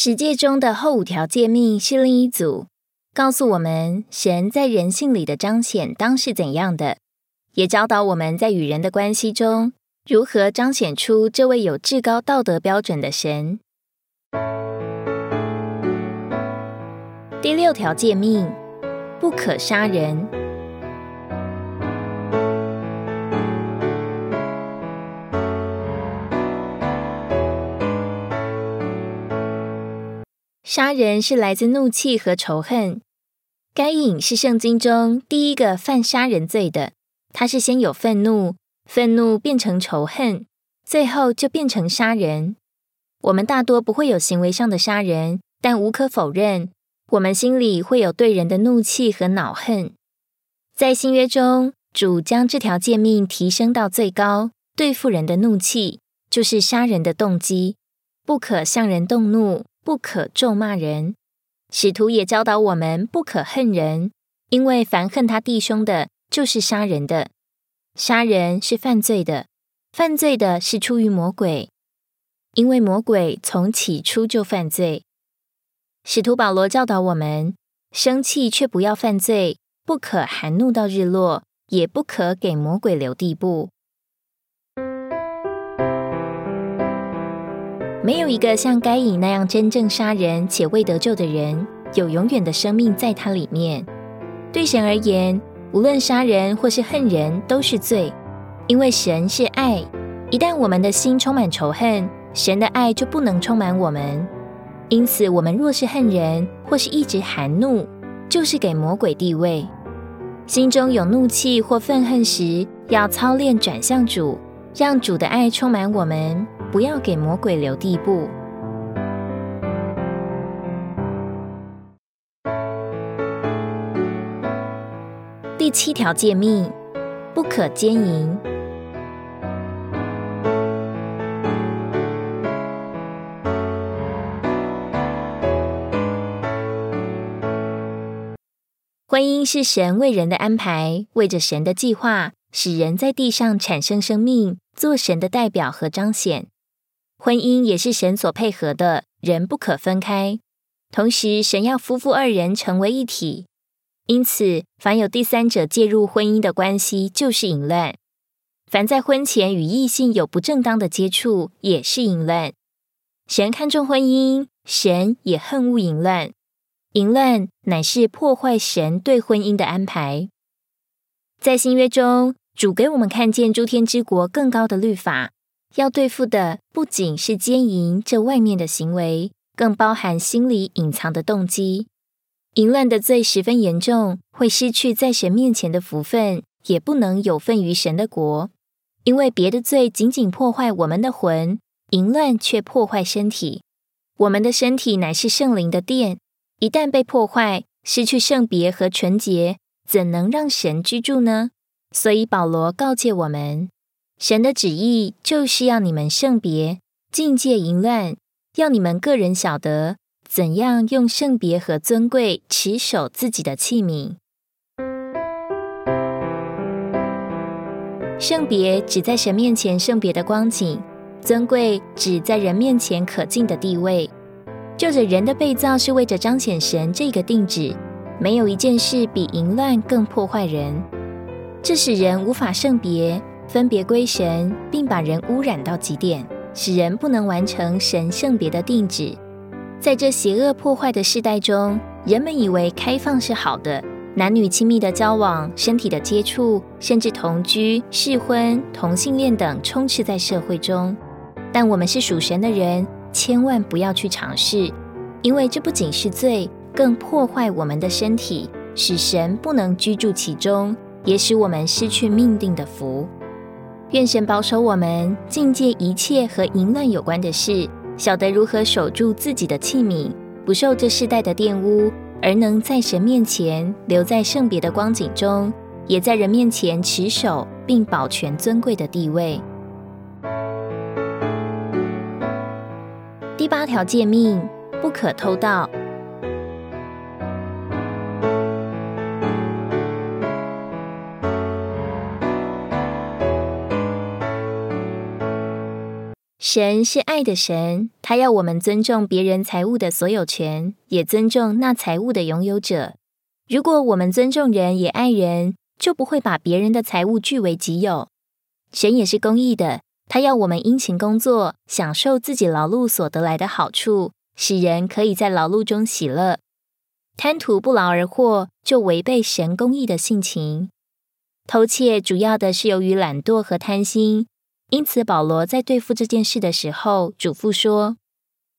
十诫中的后五条诫命是另一组，告诉我们神在人性里的彰显当是怎样的，也教导我们在与人的关系中如何彰显出这位有至高道德标准的神。第六条诫命：不可杀人。杀人是来自怒气和仇恨。该隐是圣经中第一个犯杀人罪的。他是先有愤怒，愤怒变成仇恨，最后就变成杀人。我们大多不会有行为上的杀人，但无可否认，我们心里会有对人的怒气和恼恨。在新约中，主将这条诫命提升到最高，对付人的怒气就是杀人的动机，不可向人动怒。不可咒骂人，使徒也教导我们不可恨人，因为凡恨他弟兄的，就是杀人的。杀人是犯罪的，犯罪的是出于魔鬼，因为魔鬼从起初就犯罪。使徒保罗教导我们：生气却不要犯罪，不可含怒到日落，也不可给魔鬼留地步。没有一个像该隐那样真正杀人且未得救的人，有永远的生命在他里面。对神而言，无论杀人或是恨人都是罪，因为神是爱。一旦我们的心充满仇恨，神的爱就不能充满我们。因此，我们若是恨人或是一直含怒，就是给魔鬼地位。心中有怒气或愤恨时，要操练转向主，让主的爱充满我们。不要给魔鬼留地步。第七条诫命：不可奸淫。婚姻是神为人的安排，为着神的计划，使人在地上产生生命，做神的代表和彰显。婚姻也是神所配合的，人不可分开。同时，神要夫妇二人成为一体，因此，凡有第三者介入婚姻的关系，就是淫乱。凡在婚前与异性有不正当的接触，也是淫乱。神看重婚姻，神也恨恶淫乱。淫乱乃是破坏神对婚姻的安排。在新约中，主给我们看见诸天之国更高的律法。要对付的不仅是奸淫这外面的行为，更包含心里隐藏的动机。淫乱的罪十分严重，会失去在神面前的福分，也不能有份于神的国。因为别的罪仅仅破坏我们的魂，淫乱却破坏身体。我们的身体乃是圣灵的殿，一旦被破坏，失去圣别和纯洁，怎能让神居住呢？所以保罗告诫我们。神的旨意就是要你们圣别、境界淫乱，要你们个人晓得怎样用圣别和尊贵持守自己的器皿。圣别只在神面前圣别的光景，尊贵只在人面前可敬的地位。就着人的被造是为着彰显神这个定旨，没有一件事比淫乱更破坏人，这使人无法圣别。分别归神，并把人污染到极点，使人不能完成神圣别的定旨。在这邪恶破坏的时代中，人们以为开放是好的，男女亲密的交往、身体的接触，甚至同居、试婚、同性恋等充斥在社会中。但我们是属神的人，千万不要去尝试，因为这不仅是罪，更破坏我们的身体，使神不能居住其中，也使我们失去命定的福。愿神保守我们，境界一切和淫乱有关的事，晓得如何守住自己的器皿，不受这世代的玷污，而能在神面前留在圣别的光景中，也在人面前持守并保全尊贵的地位。第八条诫命：不可偷盗。神是爱的神，他要我们尊重别人财物的所有权，也尊重那财物的拥有者。如果我们尊重人也爱人，就不会把别人的财物据为己有。神也是公义的，他要我们殷勤工作，享受自己劳碌所得来的好处，使人可以在劳碌中喜乐。贪图不劳而获，就违背神公义的性情。偷窃主要的是由于懒惰和贪心。因此，保罗在对付这件事的时候，嘱咐说：“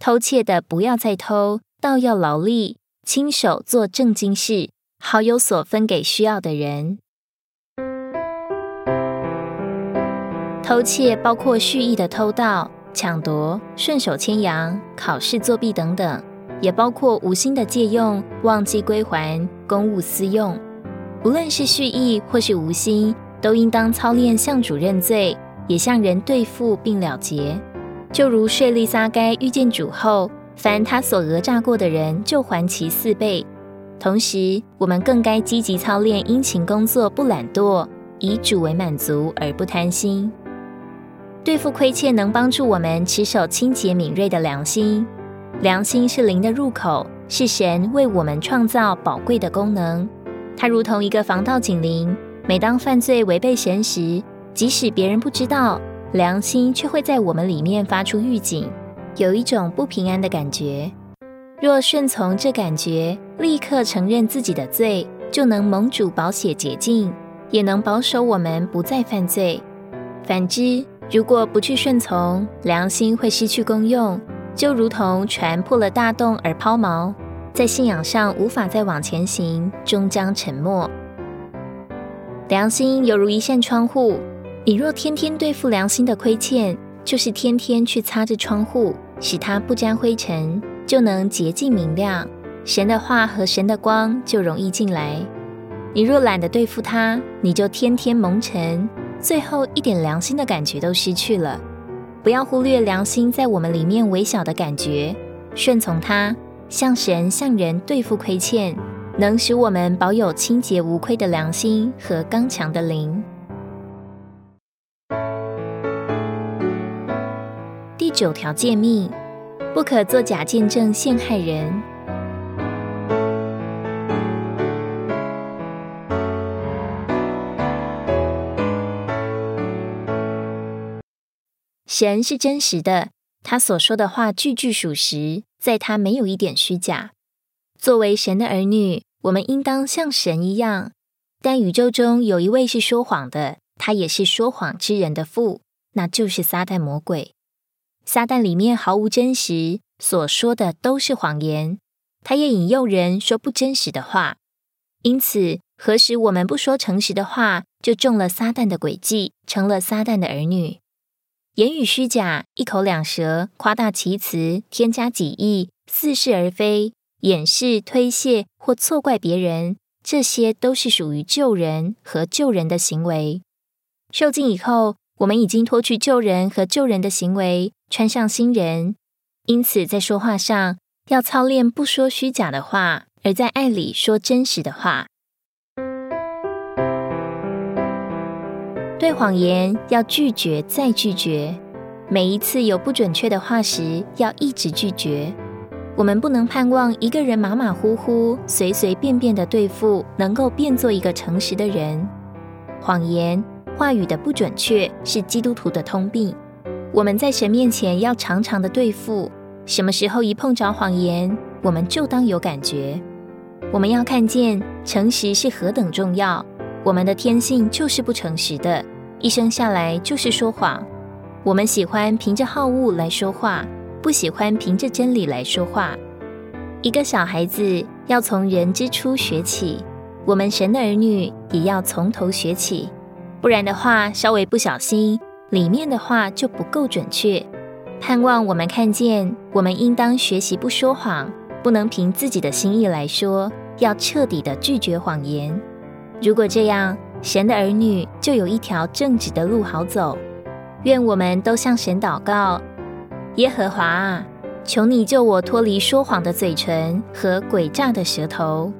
偷窃的不要再偷，倒要劳力，亲手做正经事，好有所分给需要的人。”偷窃包括蓄意的偷盗、抢夺、顺手牵羊、考试作弊等等，也包括无心的借用、忘记归还、公务私用。无论是蓄意或是无心，都应当操练向主认罪。也向人对付并了结，就如税利撒该遇见主后，凡他所讹诈过的人，就还其四倍。同时，我们更该积极操练殷勤工作，不懒惰，以主为满足而不贪心。对付亏欠，能帮助我们持守清洁敏锐的良心。良心是灵的入口，是神为我们创造宝贵的功能。它如同一个防盗警铃，每当犯罪违背神时。即使别人不知道，良心却会在我们里面发出预警，有一种不平安的感觉。若顺从这感觉，立刻承认自己的罪，就能蒙主保险洁净，也能保守我们不再犯罪。反之，如果不去顺从，良心会失去功用，就如同船破了大洞而抛锚，在信仰上无法再往前行，终将沉没。良心犹如一扇窗户。你若天天对付良心的亏欠，就是天天去擦着窗户，使它不沾灰尘，就能洁净明亮。神的话和神的光就容易进来。你若懒得对付它，你就天天蒙尘，最后一点良心的感觉都失去了。不要忽略良心在我们里面微小的感觉，顺从它，向神向人对付亏欠，能使我们保有清洁无愧的良心和刚强的灵。九条诫命，不可作假见证陷害人。神是真实的，他所说的话句句属实，在他没有一点虚假。作为神的儿女，我们应当像神一样。但宇宙中有一位是说谎的，他也是说谎之人的父，那就是撒旦魔鬼。撒旦里面毫无真实，所说的都是谎言。他也引诱人说不真实的话，因此，何时我们不说诚实的话，就中了撒旦的诡计，成了撒旦的儿女。言语虚假，一口两舌，夸大其词，添加己意，似是而非，掩饰、推卸或错怪别人，这些都是属于救人和救人的行为。受尽以后。我们已经脱去救人和救人的行为，穿上新人。因此，在说话上要操练不说虚假的话，而在爱里说真实的话。对谎言要拒绝再拒绝，每一次有不准确的话时，要一直拒绝。我们不能盼望一个人马马虎虎、随随便便的对付，能够变做一个诚实的人。谎言。话语的不准确是基督徒的通病。我们在神面前要常常的对付。什么时候一碰着谎言，我们就当有感觉。我们要看见诚实是何等重要。我们的天性就是不诚实的，一生下来就是说谎。我们喜欢凭着好恶来说话，不喜欢凭着真理来说话。一个小孩子要从人之初学起，我们神的儿女也要从头学起。不然的话，稍微不小心，里面的话就不够准确。盼望我们看见，我们应当学习不说谎，不能凭自己的心意来说，要彻底的拒绝谎言。如果这样，神的儿女就有一条正直的路好走。愿我们都向神祷告：耶和华啊，求你救我脱离说谎的嘴唇和诡诈的舌头。